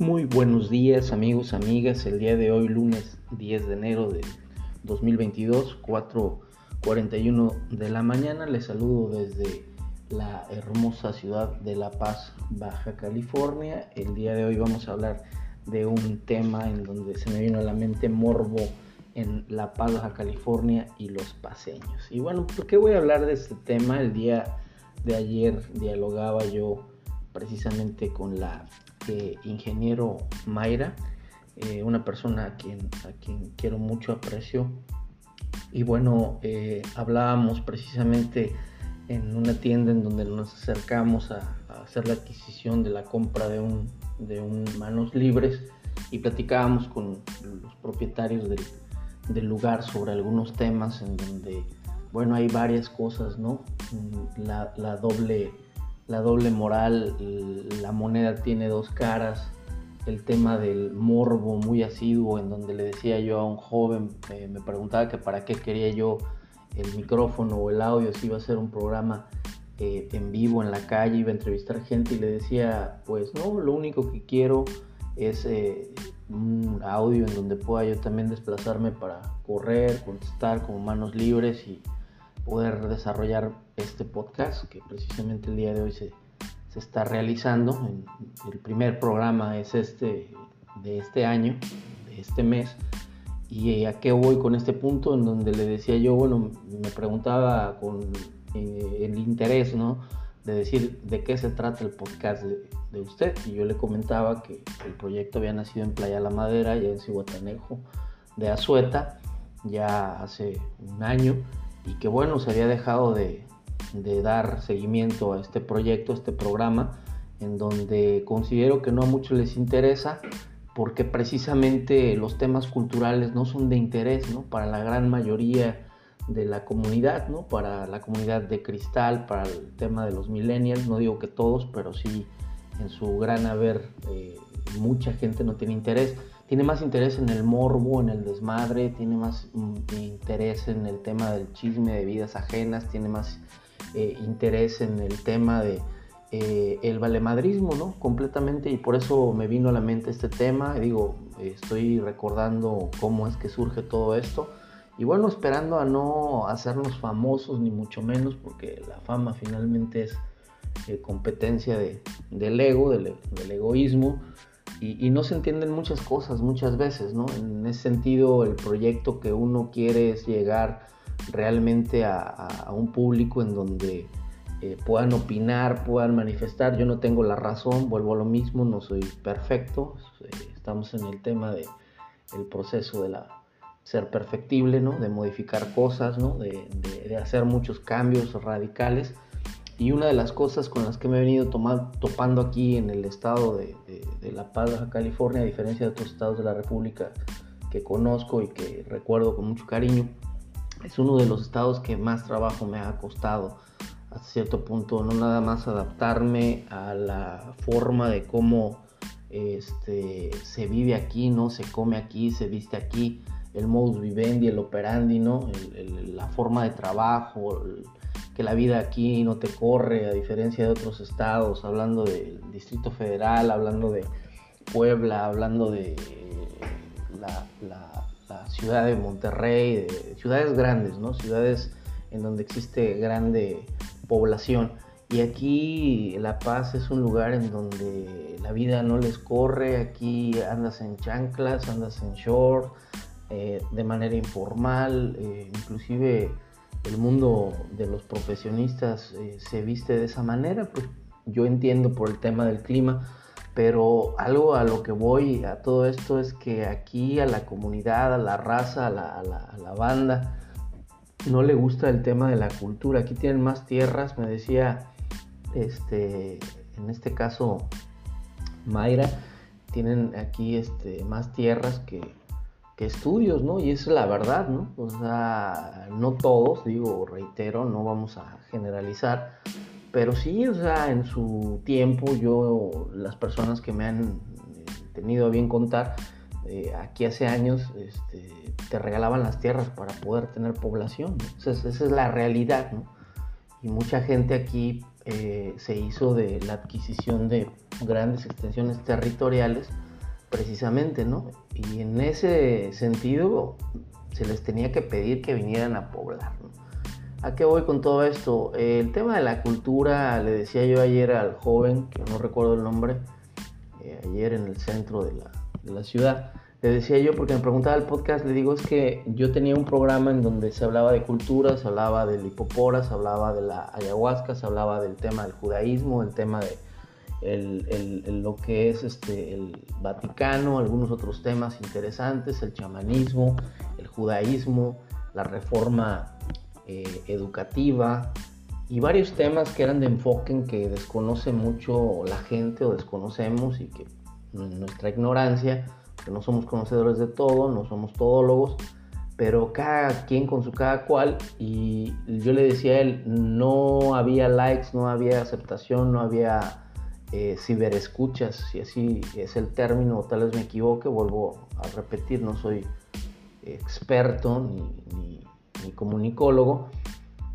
Muy buenos días amigos, amigas. El día de hoy, lunes 10 de enero de 2022, 4.41 de la mañana. Les saludo desde la hermosa ciudad de La Paz, Baja California. El día de hoy vamos a hablar de un tema en donde se me vino a la mente morbo en La Paz, Baja California y los paseños. Y bueno, ¿por qué voy a hablar de este tema? El día de ayer dialogaba yo precisamente con la ingeniero Mayra, eh, una persona a quien, a quien quiero mucho aprecio. Y bueno, eh, hablábamos precisamente en una tienda en donde nos acercamos a, hacer la adquisición de la compra de un, de un manos libres y platicábamos con los propietarios del, del lugar sobre algunos temas en donde, bueno, hay varias cosas, ¿no? La, la doble la doble moral, la moneda tiene dos caras, el tema del morbo muy asiduo en donde le decía yo a un joven, eh, me preguntaba que para qué quería yo el micrófono o el audio, si iba a ser un programa eh, en vivo en la calle, iba a entrevistar gente y le decía, pues no, lo único que quiero es eh, un audio en donde pueda yo también desplazarme para correr, contestar con manos libres y poder desarrollar este podcast que precisamente el día de hoy se, se está realizando. El primer programa es este de este año, de este mes. ¿Y a qué voy con este punto? En donde le decía yo, bueno, me preguntaba con eh, el interés, ¿no? De decir de qué se trata el podcast de, de, usted. Y yo le comentaba que el proyecto había nacido en Playa La Madera, ya en Cihuatanejo de Azueta, ya hace un año y que bueno, se había dejado de, dar seguimiento a este proyecto, a este programa, en donde considero que no a muchos les interesa porque precisamente los temas culturales no son de interés ¿no? para la gran mayoría de la comunidad, ¿no? para la comunidad de cristal, para el tema de los millennials, no digo que todos, pero sí en su gran haber eh, mucha gente no tiene interés tiene más interés en el morbo, en el desmadre, tiene más mm, interés en el tema del chisme de vidas ajenas, tiene más eh, interés en el tema de eh, el valemadrismo, ¿no? Completamente y por eso me vino a la mente este tema. Digo, estoy recordando cómo es que surge todo esto y bueno, esperando a no hacernos famosos ni mucho menos, porque la fama finalmente es eh, competencia de, del ego, del, del egoísmo y, no se entienden muchas cosas muchas veces, ¿no? En ese sentido, el proyecto que uno quiere es llegar realmente a, un público en donde eh, puedan opinar, puedan manifestar. Yo no tengo la razón, vuelvo a lo mismo, no soy perfecto. Eh, estamos en el tema de el proceso de la ser perfectible, ¿no? De modificar cosas, ¿no? de hacer muchos cambios radicales y una de las cosas con las que me he venido topando aquí en el estado de, La Paz, California, a diferencia de otros estados de la República que conozco y que recuerdo con mucho cariño, es uno de los estados que más trabajo me ha costado hasta cierto punto, no nada más adaptarme a la forma de cómo este, se vive aquí, ¿no? Se come aquí, se viste aquí, el modus vivendi, el operandi, ¿no? la forma de trabajo, que la vida aquí no te corre, a diferencia de otros estados, hablando del Distrito Federal, hablando de Puebla, hablando de la, ciudad de Monterrey, de ciudades grandes, ¿no? Ciudades en donde existe grande población. Y aquí La Paz es un lugar en donde la vida no les corre, aquí andas en chanclas, andas en short, eh, de manera informal, eh, inclusive el mundo de los profesionistas eh, se viste de esa manera, pues yo entiendo por el tema del clima, pero algo a lo que voy a todo esto es que aquí a la comunidad, a la raza, a la, banda, no le gusta el tema de la cultura. Aquí tienen más tierras, me decía, este, en este caso, Mayra, tienen aquí este, más tierras que, que estudios, ¿no? Y es la verdad, ¿no? O sea, no todos, digo, reitero, no vamos a generalizar, pero sí, o sea, en su tiempo yo, las personas que me han tenido a bien contar, eh, aquí hace años este, te regalaban las tierras para poder tener población, ¿no? esa es la realidad, ¿no? Y mucha gente aquí eh, se hizo de la adquisición de grandes extensiones territoriales, precisamente, ¿no? Y en ese sentido se les tenía que pedir que vinieran a poblar, ¿A qué voy con todo esto? el tema de la cultura, le decía yo ayer al joven, que no recuerdo el nombre, eh, ayer en el centro de la, de la ciudad, le decía yo, porque me preguntaba el podcast, le digo, es que yo tenía un programa en donde se hablaba de cultura, se hablaba del hipopora, se hablaba de la ayahuasca, se hablaba del tema del judaísmo, el tema de el, lo que es este, el Vaticano, algunos otros temas interesantes, el chamanismo, el judaísmo, la reforma eh, educativa y varios temas que eran de enfoque en que desconoce mucho la gente o desconocemos y que nuestra ignorancia que no somos conocedores de todo, no somos todólogos, pero cada quien con su cada cual y yo le decía a él, no había likes, no había aceptación, no había eh, ciberescuchas, si así es el término, tal vez me equivoque, vuelvo a repetir, no soy experto ni, comunicólogo,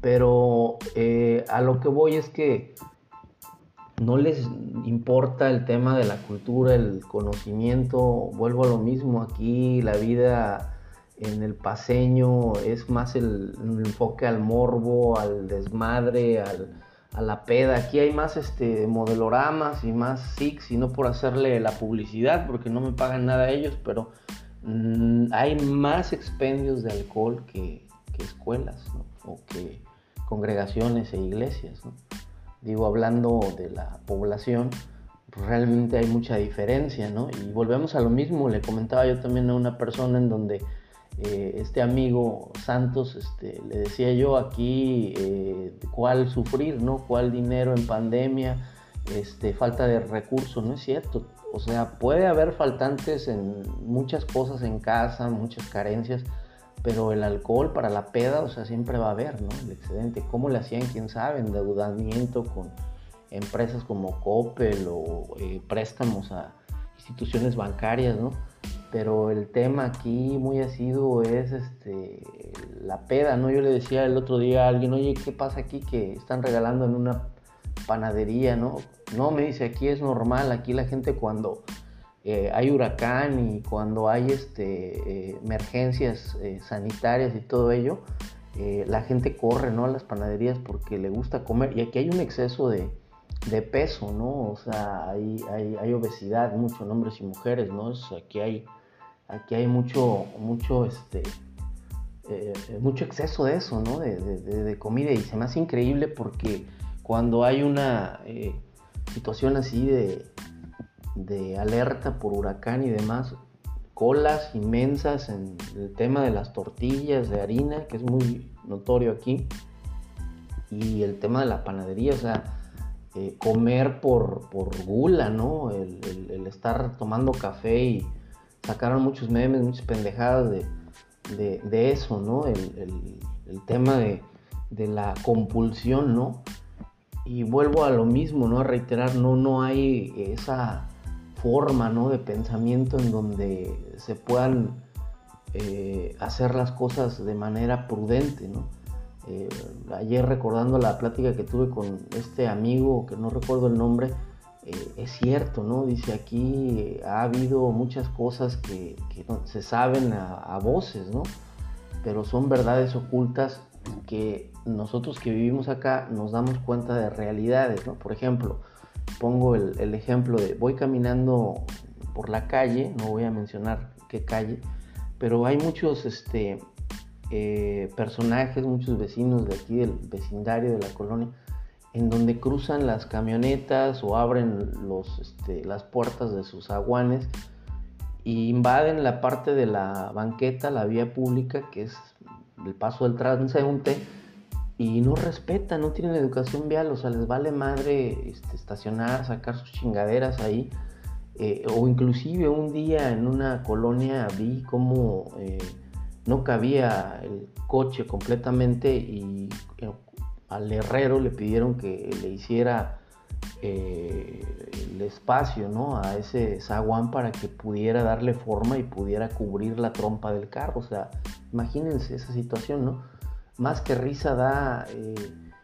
pero eh, a lo que voy es que no les importa el tema de la cultura, el conocimiento, vuelvo a lo mismo, aquí la vida en el paseño es más el, enfoque al morbo, al desmadre, a la peda, aquí hay más este modeloramas y más six y no por hacerle la publicidad porque no me pagan nada ellos, pero mm, hay más expendios de alcohol que, escuelas o que congregaciones e iglesias. ¿no? digo, hablando de la población, pues realmente hay mucha diferencia, ¿no? Y volvemos a lo mismo, le comentaba yo también a una persona en donde eh, este amigo Santos, este, le decía yo aquí eh, cuál sufrir, ¿no? Cuál dinero en pandemia, este, falta de recursos, no es cierto. O sea, puede haber faltantes en muchas cosas en casa, muchas carencias, pero el alcohol para la peda, o sea, siempre va a haber, ¿no? El excedente. ¿Cómo le hacían? ¿Quién sabe? Endeudamiento con empresas como Coppel o eh, préstamos a instituciones bancarias, ¿no? Pero el tema aquí muy asiduo es este, la peda, ¿no? Yo le decía el otro día a alguien, oye, ¿qué pasa aquí que están regalando en una panadería, ¿no? No, me dice, aquí es normal, aquí la gente cuando eh, hay huracán y cuando hay este, eh, emergencias eh, sanitarias y todo ello, la gente corre ¿no? a las panaderías porque le gusta comer. Y aquí hay un exceso de, peso, ¿no? O sea, hay, obesidad, mucho en hombres y mujeres, ¿no? aquí hay, aquí hay mucho, mucho, este, mucho exceso de eso, ¿no? De, comida. Y se me hace increíble porque cuando hay una situación así de, de alerta por huracán y demás, colas inmensas en el tema de las tortillas de harina, que es muy notorio aquí, y el tema de la panadería, o sea, eh, comer por, por, gula, ¿no? El, estar tomando café y sacaron muchos memes, muchas pendejadas de, de, eso, ¿no? El, tema de, de, la compulsión, ¿no? Y vuelvo a lo mismo, ¿no? A reiterar, no, no hay esa forma ¿no? de pensamiento en donde se puedan eh, hacer las cosas de manera prudente. ¿no? Eh, ayer recordando la plática que tuve con este amigo, que no recuerdo el nombre, eh, es cierto, ¿no? Dice aquí ha habido muchas cosas que, se saben a, a, voces, ¿no? Pero son verdades ocultas que nosotros que vivimos acá nos damos cuenta de realidades, ¿no? Por ejemplo, pongo el, ejemplo de voy caminando por la calle, no voy a mencionar qué calle, pero hay muchos este, eh, personajes, muchos vecinos de aquí del vecindario de la colonia, en donde cruzan las camionetas o abren los, este, las puertas de sus aguanes y invaden la parte de la banqueta, la vía pública, que es el paso del transeúnte, y no respetan, no tienen educación vial, o sea, les vale madre este, estacionar, sacar sus chingaderas ahí. Eh, o inclusive un día en una colonia vi cómo eh, no cabía el coche completamente y eh, al herrero le pidieron que le hiciera el espacio ¿no? a ese zaguán para que pudiera darle forma y pudiera cubrir la trompa del carro. O sea, imagínense esa situación, ¿no? más que risa da eh,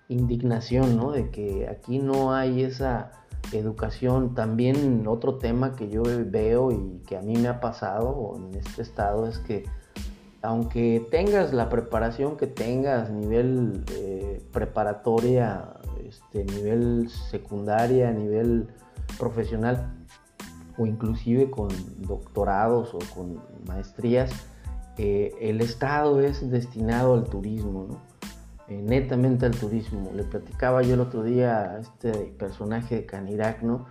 indignación, ¿no? De que aquí no hay esa educación. También otro tema que yo veo y que a mí me ha pasado en este estado es que aunque tengas la preparación que tengas, nivel eh, preparatoria, este, nivel secundaria, nivel profesional, o inclusive con doctorados o con maestrías, eh, el Estado es destinado al turismo, ¿no? Eh, netamente al turismo. Le platicaba yo el otro día a este personaje de Canirac, ¿no?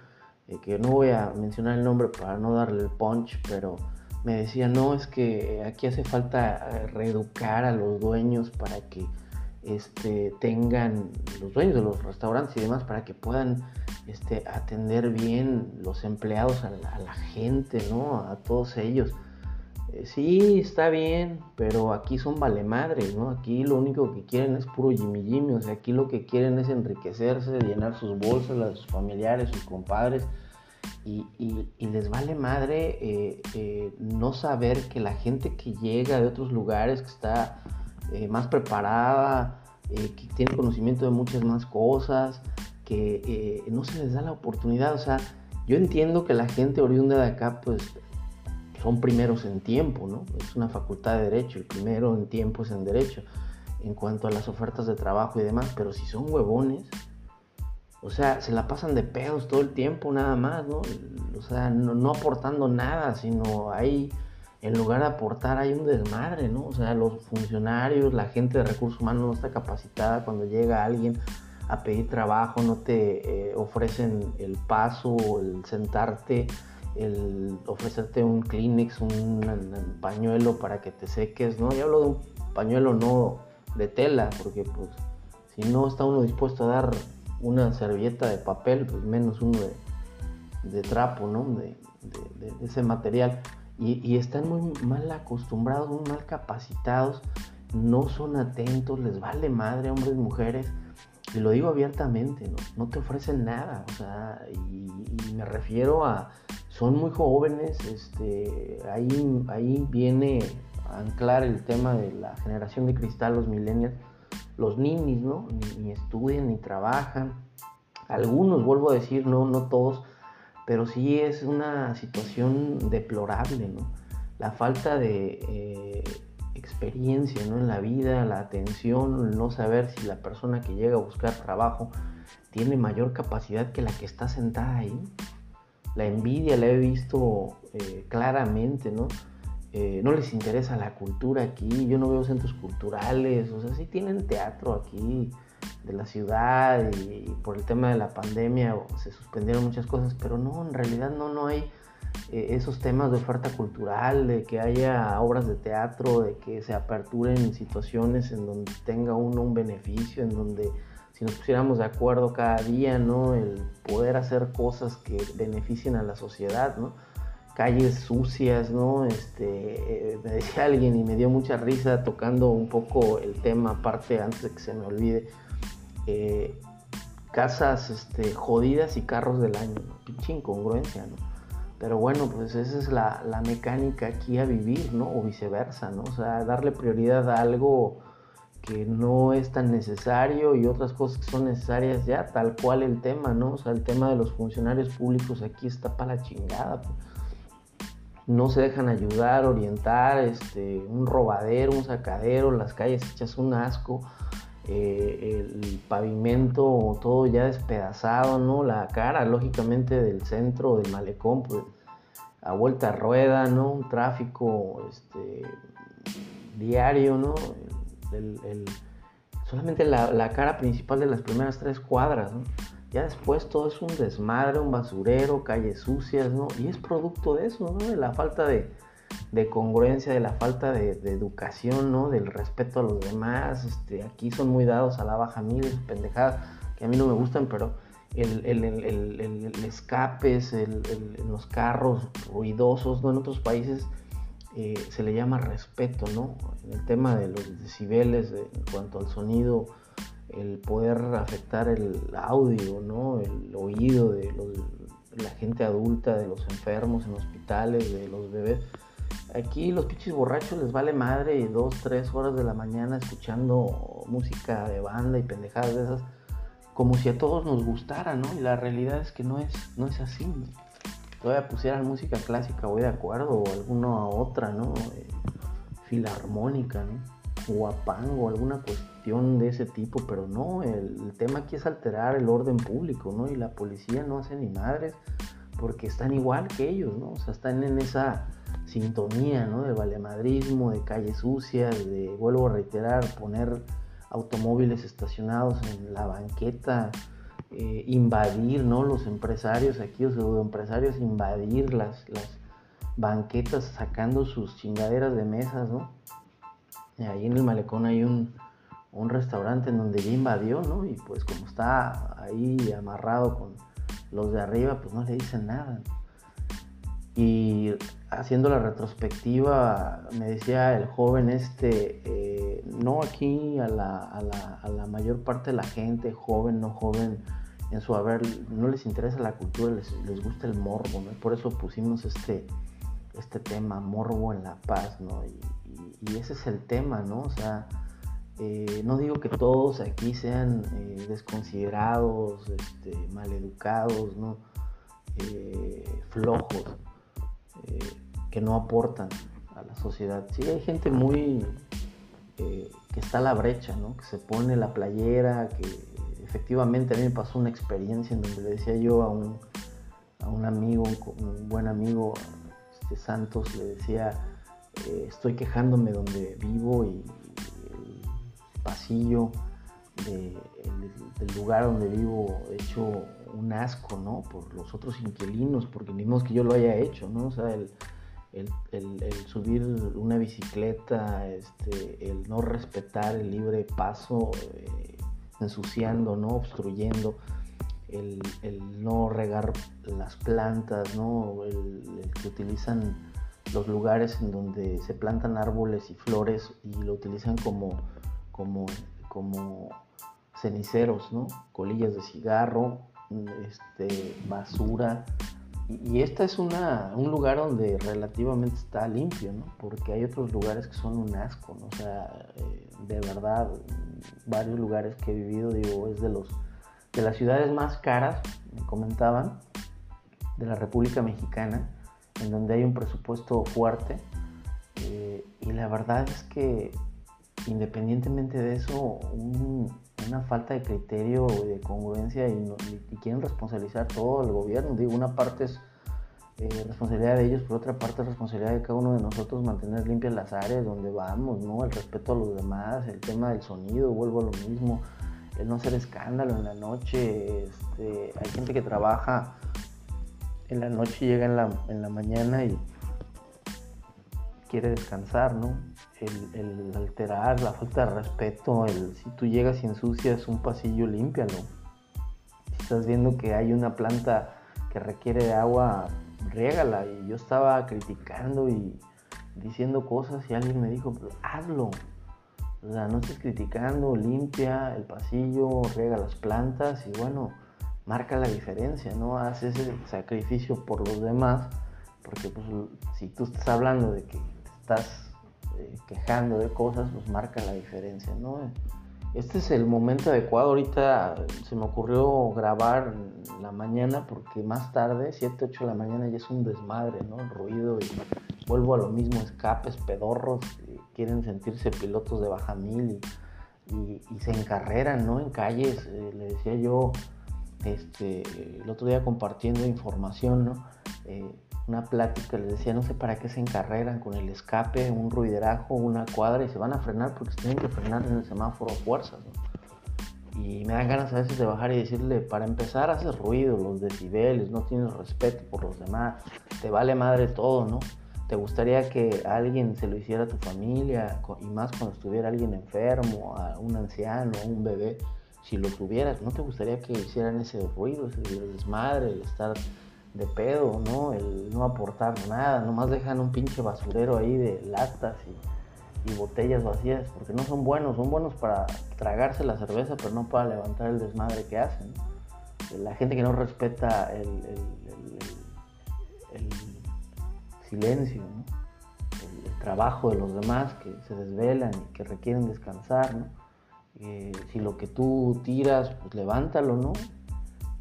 que no voy a mencionar el nombre para no darle el punch, pero me decía, no, es que aquí hace falta eh, reeducar a los dueños para que este, tengan, los dueños de los restaurantes y demás, para que puedan este, atender bien los empleados a la, gente, ¿no? A todos ellos. Eh, sí, está bien, pero aquí son vale madres, ¿no? Aquí lo único que quieren es puro Jimmy Jimmy, o sea, aquí lo que quieren es enriquecerse, llenar sus bolsas, las de sus familiares, sus compadres y, les vale madre eh, eh, no saber que la gente que llega de otros lugares, que está eh, más preparada, que tiene conocimiento de muchas más cosas, que no se les da la oportunidad. O sea, yo entiendo que la gente oriunda de acá, pues son primeros en tiempo, ¿no? Es una facultad de derecho, el primero en tiempo es en derecho, en cuanto a las ofertas de trabajo y demás, pero si son huevones, o sea, se la pasan de pedos todo el tiempo nada más, ¿no? O sea, no, aportando nada, sino ahí, en lugar de aportar, hay un desmadre, ¿no? O sea, los funcionarios, la gente de recursos humanos no está capacitada cuando llega alguien a pedir trabajo, no te eh, ofrecen el paso, el sentarte, el ofrecerte un Kleenex, un, pañuelo para que te seques, ¿no? Yo hablo de un pañuelo no de tela, porque pues si no está uno dispuesto a dar una servilleta de papel, pues menos uno de, trapo, ¿no? De, ese material. Y, están muy mal acostumbrados, muy mal capacitados, no son atentos, les vale madre, hombres mujeres. Y lo digo abiertamente, ¿no? No te ofrecen nada, o sea, y, me refiero a, son muy jóvenes, este, ahí, ahí viene a anclar el tema de la generación de cristal, los millennials, los ninis, ¿no? Ni, estudian ni trabajan. Algunos, vuelvo a decir, no, no todos, pero sí es una situación deplorable, ¿no? La falta de eh, experiencia ¿no? en la vida, la atención, no saber si la persona que llega a buscar trabajo tiene mayor capacidad que la que está sentada ahí. La envidia la he visto eh, claramente, ¿no? Eh, no les interesa la cultura aquí, yo no veo centros culturales, o sea, sí tienen teatro aquí de la ciudad y, por el tema de la pandemia se suspendieron muchas cosas, pero no, en realidad no, no hay eh, esos temas de oferta cultural, de que haya obras de teatro, de que se aperturen situaciones en donde tenga uno un beneficio, en donde si nos pusiéramos de acuerdo cada día, ¿no? El poder hacer cosas que beneficien a la sociedad, ¿no? Calles sucias, ¿no? Este, eh, me decía alguien y me dio mucha risa tocando un poco el tema, aparte antes de que se me olvide, eh, casas este, jodidas y carros del año, ¿no? pinche incongruencia, ¿no? Pero bueno, pues esa es la, la, mecánica aquí a vivir, ¿no? O viceversa, ¿no? O sea, darle prioridad a algo que no es tan necesario y otras cosas que son necesarias ya, tal cual el tema, ¿no? O sea, el tema de los funcionarios públicos aquí está para la chingada. Pues no se dejan ayudar, orientar, este, un robadero, un sacadero, las calles hechas un asco, eh, el pavimento todo ya despedazado, ¿no? La cara, lógicamente, del centro del malecón, pues, a vuelta a rueda, ¿no? Un tráfico este, diario, ¿no? solamente la, la, cara principal de las primeras tres cuadras, ¿no? Ya después todo es un desmadre, un basurero, calles sucias, ¿no? Y es producto de eso, ¿no? De la falta de, congruencia, de la falta de, educación, ¿no? Del respeto a los demás. Este, aquí son muy dados a la baja miles, pendejadas, que a mí no me gustan, pero el, el, el, el escapes, los carros ruidosos, ¿no? En otros países eh, se le llama respeto, ¿no? En el tema de los decibeles, en cuanto al sonido el poder afectar el audio, ¿no? el oído de, la gente adulta, de los enfermos en hospitales, de los bebés. Aquí los pinches borrachos les vale madre y dos, tres horas de la mañana escuchando música de banda y pendejadas de esas, como si a todos nos gustara, ¿no? Y la realidad es que no es, no es así. ¿no? Todavía pusieran música clásica, voy de acuerdo, o alguna otra, ¿no? Eh, filarmónica, ¿no? Guapango, alguna cuestión de ese tipo, pero no, el, tema aquí es alterar el orden público, ¿no? Y la policía no hace ni madres porque están igual que ellos, ¿no? O sea, están en esa sintonía, ¿no? De valemadrismo, de calles sucias, de, vuelvo a reiterar, poner automóviles estacionados en la banqueta, eh, invadir, ¿no? Los empresarios aquí, los empresarios invadir las, las banquetas sacando sus chingaderas de mesas, ¿no? Ahí en el malecón hay un, un restaurante en donde ya invadió, ¿no? Y pues como está ahí amarrado con los de arriba pues no le dicen nada. Y haciendo la retrospectiva, me decía el joven este, eh, no aquí a la, a, la, mayor parte de la gente, joven, no joven, en su haber, no les interesa la cultura, les, les gusta el morbo, ¿no? Por eso pusimos este, este tema, morbo en la paz, ¿no? Y, y, y ese es el tema, ¿no? O sea, eh, no digo que todos aquí sean eh, desconsiderados, este, maleducados. Eh, flojos, que no aportan a la sociedad. Sí, hay gente muy que está a la brecha, ¿no? que se pone la playera, que efectivamente a mí me pasó una experiencia en donde le decía yo a un, a un amigo, un, buen amigo, este, Santos, le decía, estoy quejándome donde vivo y pasillo del lugar donde vivo hecho un asco, ¿no? Por los otros inquilinos, porque ni modo que yo lo haya hecho, ¿no? O sea, el, subir una bicicleta, este, el no respetar el libre paso, eh, ensuciando, ¿no? Obstruyendo, el, no regar las plantas, ¿no? el que utilizan los lugares en donde se plantan árboles y flores y lo utilizan como como, como ceniceros, ¿no? Colillas de cigarro, este, basura. Y, este es una, un lugar donde relativamente está limpio, ¿no? Porque hay otros lugares que son un asco, ¿no? O sea, eh, de verdad, varios lugares que he vivido, digo, es de los de las ciudades más caras, me comentaban, de la República Mexicana, en donde hay un presupuesto fuerte. Eh, y la verdad es que independientemente de eso, una falta de criterio y de congruencia y, quieren responsabilizar todo el gobierno. Digo, una parte es eh, responsabilidad de ellos, por otra parte es responsabilidad de cada uno de nosotros mantener limpias las áreas donde vamos, ¿no? El respeto a los demás, el tema del sonido, vuelvo a lo mismo, el no hacer escándalo en la noche. Este, hay gente que trabaja en la noche y llega en la, en la mañana y quiere descansar, ¿no? El, alterar, la falta de respeto, el si tú llegas y ensucias un pasillo, límpialo. Si estás viendo que hay una planta que requiere de agua, riégala. Y yo estaba criticando y diciendo cosas y alguien me dijo, pues hazlo. O sea, no estés criticando, limpia el pasillo, riega las plantas y bueno, marca la diferencia, ¿no? Haz ese sacrificio por los demás, porque pues si tú estás hablando de que estás eh, quejando de cosas, pues marca la diferencia, ¿no? Este es el momento adecuado. Ahorita se me ocurrió grabar la mañana porque más tarde, 7, 8 de la mañana, ya es un desmadre, ¿no? ruido y vuelvo a lo mismo, escapes, pedorros, quieren sentirse pilotos de baja mil y, se encarreran, ¿no? En calles, eh, le decía yo, este, el otro día compartiendo información, ¿no? Eh, una plática, les decía, no sé para qué se encarreran con el escape, un ruiderajo, una cuadra y se van a frenar porque se tienen que frenar en el semáforo a fuerzas. Y me dan ganas a veces de bajar y decirle, para empezar haces ruido, los decibeles, no tienes respeto por los demás, te vale madre todo, ¿no? ¿Te gustaría que alguien se lo hiciera a tu familia y más cuando estuviera alguien enfermo, a un anciano, a un bebé? Si lo tuvieras, ¿no te gustaría que hicieran ese ruido, ese desmadre, el estar de pedo, ¿no? El no aportar nada, nomás dejan un pinche basurero ahí de latas y, botellas vacías, porque no son buenos, son buenos para tragarse la cerveza, pero no para levantar el desmadre que hacen. La gente que no respeta el, silencio, trabajo de los demás que se desvelan y que requieren descansar, ¿no? Eh, si lo que tú tiras, pues levántalo, ¿no?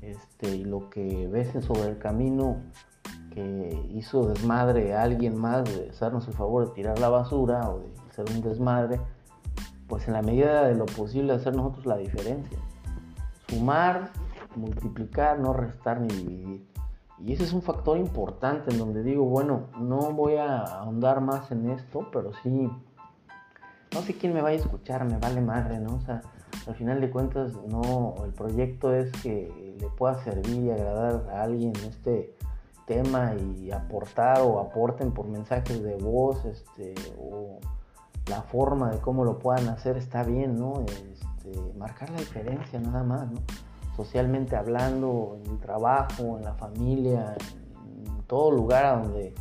Este, y lo que ves sobre el camino que hizo desmadre a alguien más de hacernos el favor de tirar la basura o de hacer un desmadre, pues en la medida de lo posible hacer nosotros la diferencia. Sumar, multiplicar, no restar ni dividir. Y ese es un factor importante en donde digo, bueno, no voy a ahondar más en esto, pero sí, no sé quién me vaya a escuchar, me vale madre, ¿no? O sea, al final de cuentas, no, el proyecto es que le pueda servir y agradar a alguien este tema y aportar o aporten por mensajes de voz, este, o la forma de cómo lo puedan hacer está bien, ¿no? Este, marcar la diferencia nada más, ¿no? socialmente hablando, en el trabajo, en la familia, en todo lugar donde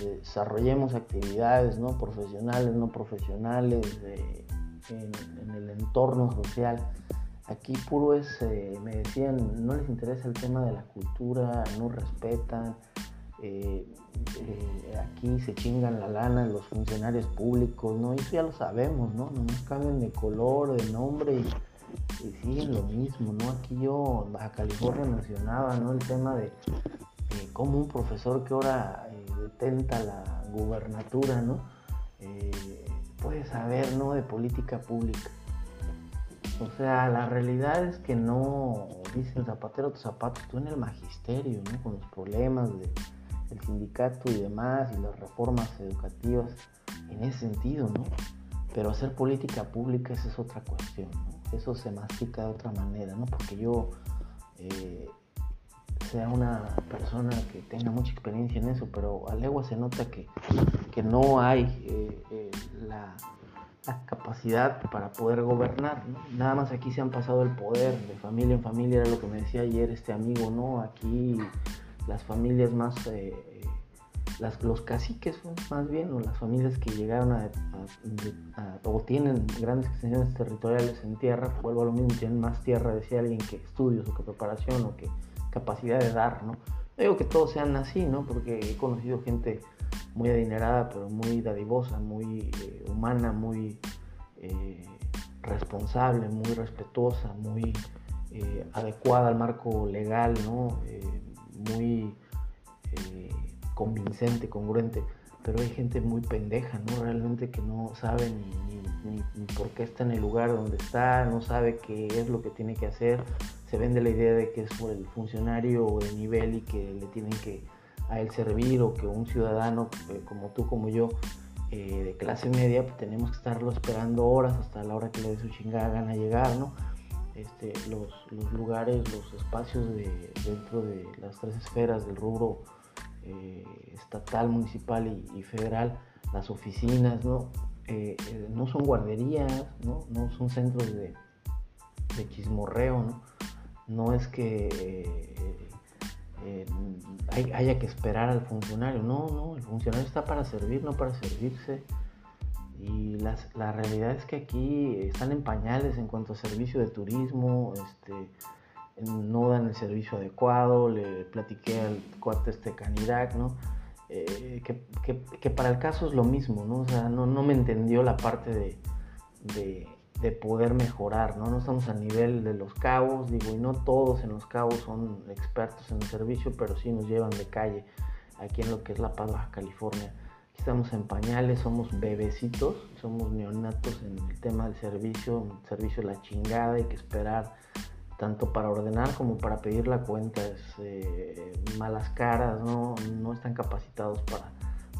desarrollemos actividades no profesionales, no profesionales, en, el entorno social. Aquí puro es, eh, me decían, no les interesa el tema de la cultura, no respetan, eh, eh, aquí se chingan la lana los funcionarios públicos, ¿no? Eso ya lo sabemos, ¿no? No nos cambian de color, de nombre y siguen lo mismo, ¿no? Aquí yo, a California mencionaba, ¿no? El tema de cómo un profesor que ahora detenta la gubernatura, ¿no? Eh, puede saber, ¿no? De política pública. O sea, la realidad es que no, dicen zapatero tus zapatos, tú en el magisterio, ¿no? Con los problemas del sindicato y demás, y las reformas educativas, en ese sentido, ¿no? Pero hacer política pública, esa es otra cuestión, eso se mastica de otra manera, ¿no? Porque yo eh, sea una persona que tenga mucha experiencia en eso, pero a legua se nota que, no hay eh, eh, la, capacidad para poder gobernar, ¿no? Nada más aquí se han pasado el poder de familia en familia, era lo que me decía ayer este amigo, ¿no? Aquí las familias más los caciques más bien, o las familias que llegaron a, o tienen grandes extensiones territoriales en tierra, vuelvo a lo mismo, tienen más tierra, decía alguien, que estudios o que preparación o que capacidad de dar, ¿no? Digo que todos sean así, ¿no? Porque he conocido gente muy adinerada, pero muy dadivosa, muy eh, humana, muy eh, responsable, muy respetuosa, muy eh, adecuada al marco legal, ¿no? muy convincente, congruente, pero hay gente muy pendeja, ¿no? Realmente que no sabe ni, por qué está en el lugar donde está, no sabe qué es lo que tiene que hacer, se vende la idea de que es por el funcionario de nivel y que le tienen que a él servir o que un ciudadano eh, como tú, como yo, eh, de clase media, pues tenemos que estarlo esperando horas hasta la hora que le dé su chingada gana llegar, ¿no? Este, los, los, lugares, los espacios de, dentro de las tres esferas del rubro eh, estatal, municipal y, federal, las oficinas, ¿no? No son guarderías, ¿no? no son centros de, chismorreo, ¿no? No es que haya que esperar al funcionario, no, no, el funcionario está para servir, no para servirse. Y la realidad es que aquí están en pañales en cuanto a servicio de turismo, este, no dan el servicio adecuado, le platiqué al cuate este Canirac, ¿no? Eh, que, para el caso es lo mismo, ¿no? O sea, no, me entendió la parte de, poder mejorar, ¿no? No estamos a nivel de los cabos, digo, y no todos en los cabos son expertos en el servicio, pero sí nos llevan de calle aquí en lo que es La Paz, Baja California. Estamos en pañales, somos bebecitos, somos neonatos en el tema del servicio, servicio la chingada, hay que esperar tanto para ordenar como para pedir la cuenta, es eh, malas caras, ¿no? están capacitados para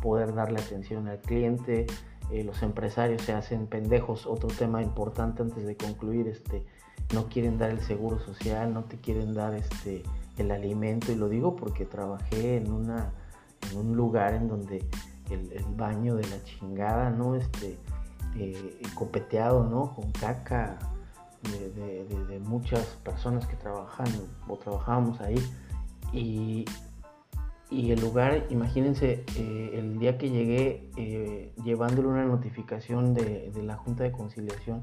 poder darle atención al cliente, eh, los empresarios se hacen pendejos, otro tema importante antes de concluir, este, no quieren dar el seguro social, no te quieren dar este, el alimento, y lo digo porque trabajé en, una, en un lugar en donde el, baño de la chingada, ¿no? Este, eh, copeteado, ¿no? Con caca, de, muchas personas que trabajan o trabajábamos ahí. Y, el lugar, imagínense, eh, el día que llegué eh, llevándole una notificación de, la Junta de Conciliación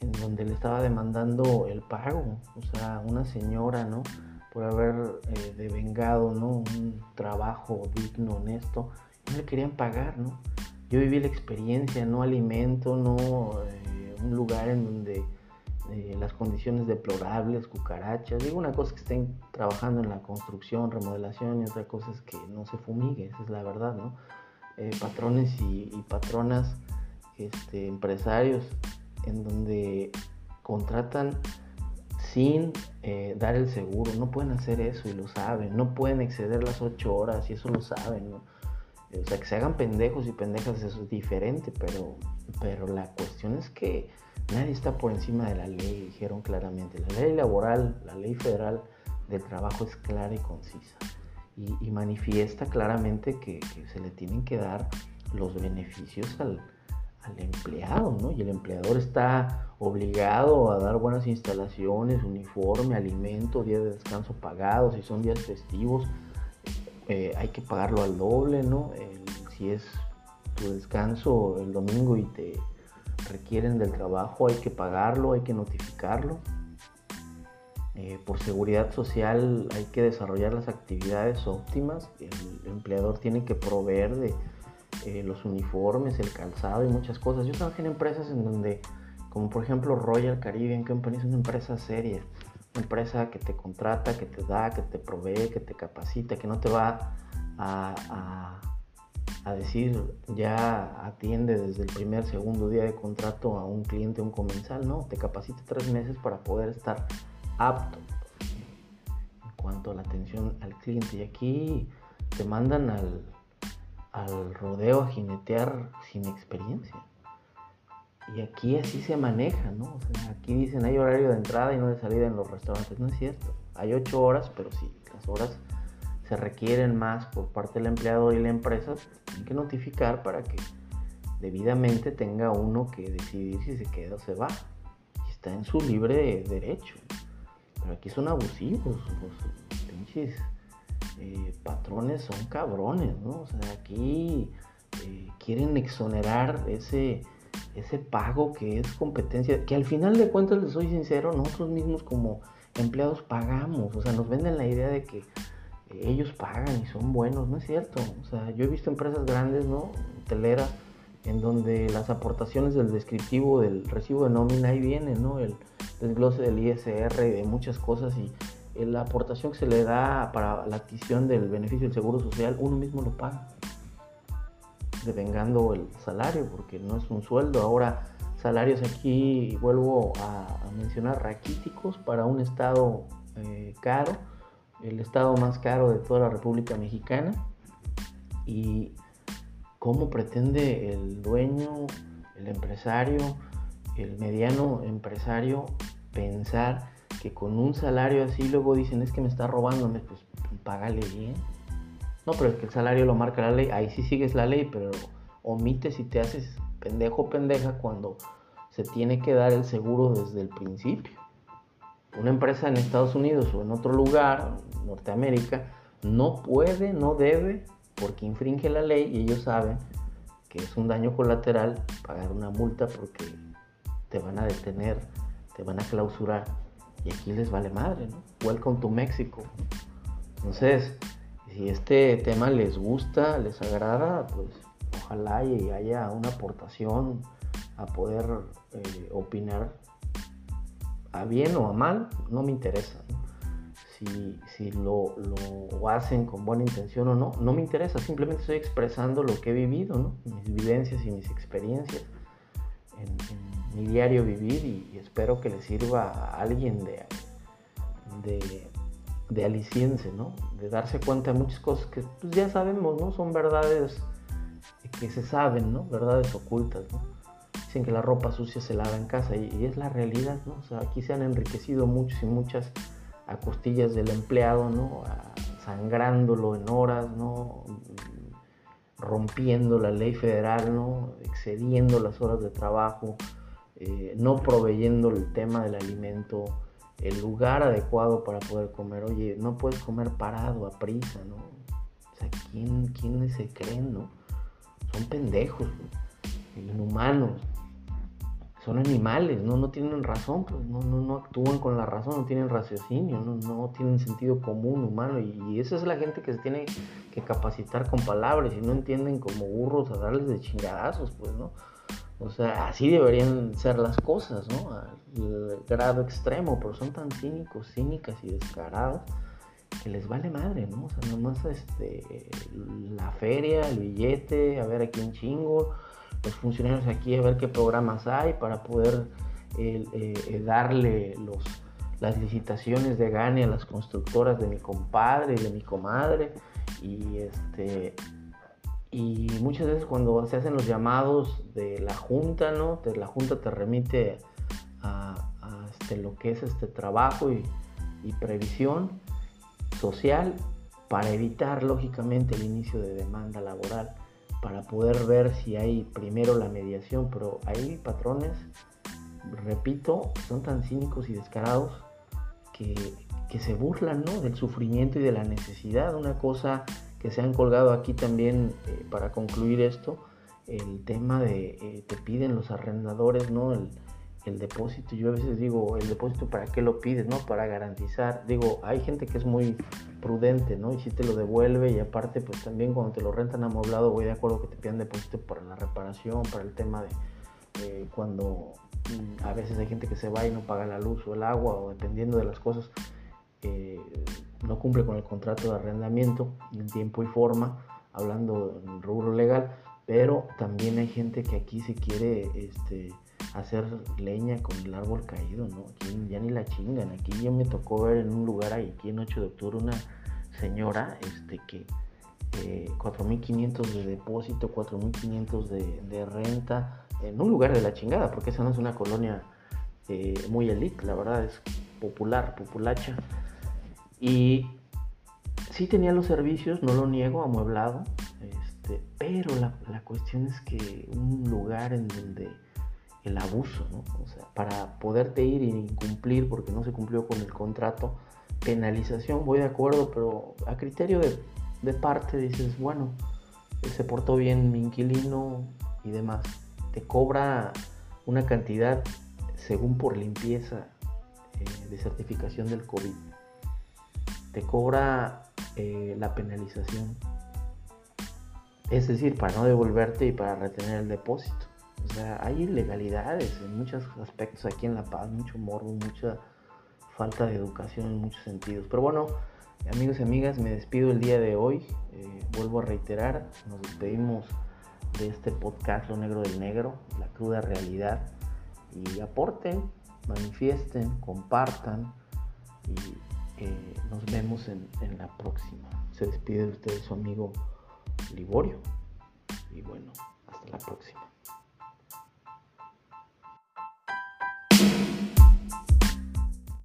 en donde le estaba demandando el pago, o sea, una señora, ¿no? Por haber eh, devengado, ¿no? Un trabajo digno, honesto, no le querían pagar, ¿no? yo viví la experiencia, no alimento, no un lugar en donde eh, las condiciones deplorables, cucarachas. Digo una cosa que estén trabajando en la construcción, remodelación y otra cosa es que no se fumigue, esa es la verdad, ¿no? Eh, patrones y, patronas, este, empresarios, en donde contratan sin dar el seguro, no pueden hacer eso y lo saben, no pueden exceder las ocho horas y eso lo saben, ¿no? O sea, que se hagan pendejos y pendejas, eso es diferente, pero, pero la cuestión es que nadie está por encima de la ley, dijeron claramente. La ley laboral, la ley federal del trabajo es clara y concisa y, manifiesta claramente que, se le tienen que dar los beneficios al, empleado, ¿no? Y el empleador está obligado a dar buenas instalaciones, uniforme, alimento, días de descanso pagados, si son días festivos, eh, hay que pagarlo al doble, ¿no? si es tu descanso el domingo y te requieren del trabajo, hay que pagarlo, hay que notificarlo. Eh, por seguridad social hay que desarrollar las actividades óptimas. El empleador tiene que proveer de eh, los uniformes, el calzado y muchas cosas. Yo trabajé en empresas en donde, como por ejemplo Royal Caribbean Company, es una empresa seria empresa que te contrata, que te da, que te provee, que te capacita, que no te va a, decir ya atiende desde el primer, segundo día de contrato a un cliente, un comensal, no, te capacita tres meses para poder estar apto en cuanto a la atención al cliente. Y aquí te mandan al, al rodeo a jinetear sin experiencia. Y aquí así se maneja, ¿no? O sea, aquí dicen hay horario de entrada y no de salida en los restaurantes. No es cierto. Hay ocho horas, pero sí, las horas se requieren más por parte del empleador y la empresa. Tienen que notificar para que debidamente tenga uno que decidir si se queda o se va. Y está en su libre derecho. Pero aquí son abusivos. Los pinches eh, patrones son cabrones, ¿no? O sea, aquí eh, quieren exonerar ese ese pago que es competencia, que al final de cuentas, les soy sincero, nosotros mismos como empleados pagamos, o sea, nos venden la idea de que ellos pagan y son buenos, no es cierto, o sea, yo he visto empresas grandes, ¿no? Telera, en donde las aportaciones del descriptivo del recibo de nómina ahí viene, ¿no? El desglose del ISR y de muchas cosas y la aportación que se le da para la adquisición del beneficio del seguro social, uno mismo lo paga devengando el salario, porque no es un sueldo. Ahora, salarios aquí, vuelvo a, mencionar, raquíticos para un estado eh, caro, el estado más caro de toda la República Mexicana. Y cómo pretende el dueño, el empresario, el mediano empresario pensar que con un salario así luego dicen es que me está robando, pues págale bien no, pero es que el salario lo marca la ley. Ahí sí sigues la ley, pero omites y te haces pendejo pendeja cuando se tiene que dar el seguro desde el principio. Una empresa en Estados Unidos o en otro lugar, Norteamérica, no puede, no debe, porque infringe la ley y ellos saben que es un daño colateral pagar una multa porque te van a detener, te van a clausurar. Y aquí les vale madre, ¿no? Welcome to México. Entonces, si este tema les gusta, les agrada, pues ojalá y haya una aportación a poder eh, opinar a bien o a mal, no me interesa. Si, lo, hacen con buena intención o no, no me interesa, simplemente estoy expresando lo que he vivido, mis vivencias y mis experiencias en, mi diario vivir y, espero que les sirva a alguien de, de de aliciense, ¿no? De darse cuenta de muchas cosas que pues, ya sabemos, ¿no? Son verdades que se saben, ¿no? Verdades ocultas. Dicen que la ropa sucia se lava en casa y, es la realidad, ¿no? O sea, aquí se han enriquecido muchos y muchas a costillas del empleado, ¿no? sangrándolo en horas, ¿no? Rompiendo la ley federal, ¿no? Excediendo las horas de trabajo, eh, no proveyendo el tema del alimento, el lugar adecuado para poder comer. Oye, no puedes comer parado, a prisa, ¿no? O sea, ¿quién, quiénes se creen, no? Son pendejos, inhumanos. Son animales, ¿no? No tienen razón, pues no, no, actúan con la razón, no tienen raciocinio, no, no tienen sentido común humano. Y, esa es la gente que se tiene que capacitar con palabras y no entienden como burros a darles de chingadazos, pues, ¿no? O sea, así deberían ser las cosas, ¿no? Al grado extremo, pero son tan cínicos, cínicas y descarados que les vale madre, ¿no? O sea, nomás este, la feria, el billete, a ver a quién chingo los funcionarios aquí a ver qué programas hay para poder eh, eh, darle los, las licitaciones de gane a las constructoras de mi compadre y de mi comadre. Y, este, y muchas veces cuando se hacen los llamados de la Junta, ¿no? la Junta te remite a, este, lo que es este trabajo y previsión social para evitar lógicamente el inicio de demanda laboral para poder ver si hay primero la mediación, pero hay patrones, repito, son tan cínicos y descarados que, se burlan del sufrimiento y de la necesidad. Una cosa que se han colgado aquí también eh, para concluir esto, el tema de eh, te piden los arrendadores, ¿no? El, el depósito. Yo a veces digo, el depósito, ¿para qué lo pides? ¿No? Para garantizar. Digo, hay gente que es muy prudente, ¿no? Y si te lo devuelve y aparte, pues también cuando te lo rentan amoblado, voy de acuerdo que te pidan depósito para la reparación, para el tema de cuando mm, a veces hay gente que se va y no paga la luz o el agua o dependiendo de las cosas, eh, no cumple con el contrato de arrendamiento en tiempo y forma, hablando en rubro legal, pero también hay gente que aquí se quiere, este, hacer leña con el árbol caído, ¿no? Aquí ya ni la chingan. Aquí ya me tocó ver en un lugar aquí en 8 de octubre, una señora este, que eh, 4.500 de depósito, 4.500 de, de renta, en un lugar de la chingada, porque esa no es una colonia eh, muy elite, la verdad es popular, populacha. Y sí tenía los servicios, no lo niego, amueblado, este, pero la, la cuestión es que un lugar en donde el abuso. O sea, para poderte ir y incumplir porque no se cumplió con el contrato, penalización, voy de acuerdo, pero a criterio de, parte dices, bueno, se portó bien mi inquilino y demás. Te cobra una cantidad según por limpieza eh, de certificación del COVID. Te cobra eh, la penalización. Es decir, para no devolverte y para retener el depósito. Hay ilegalidades en muchos aspectos aquí en La Paz, mucho morbo, mucha falta de educación en muchos sentidos. Pero bueno, amigos y amigas, me despido el día de hoy. Eh, vuelvo a reiterar, nos despedimos de este podcast Lo Negro del Negro, la cruda realidad. Y aporten, manifiesten, compartan y nos vemos en la próxima. Se despide de ustedes su amigo Liborio. Y bueno, hasta la próxima.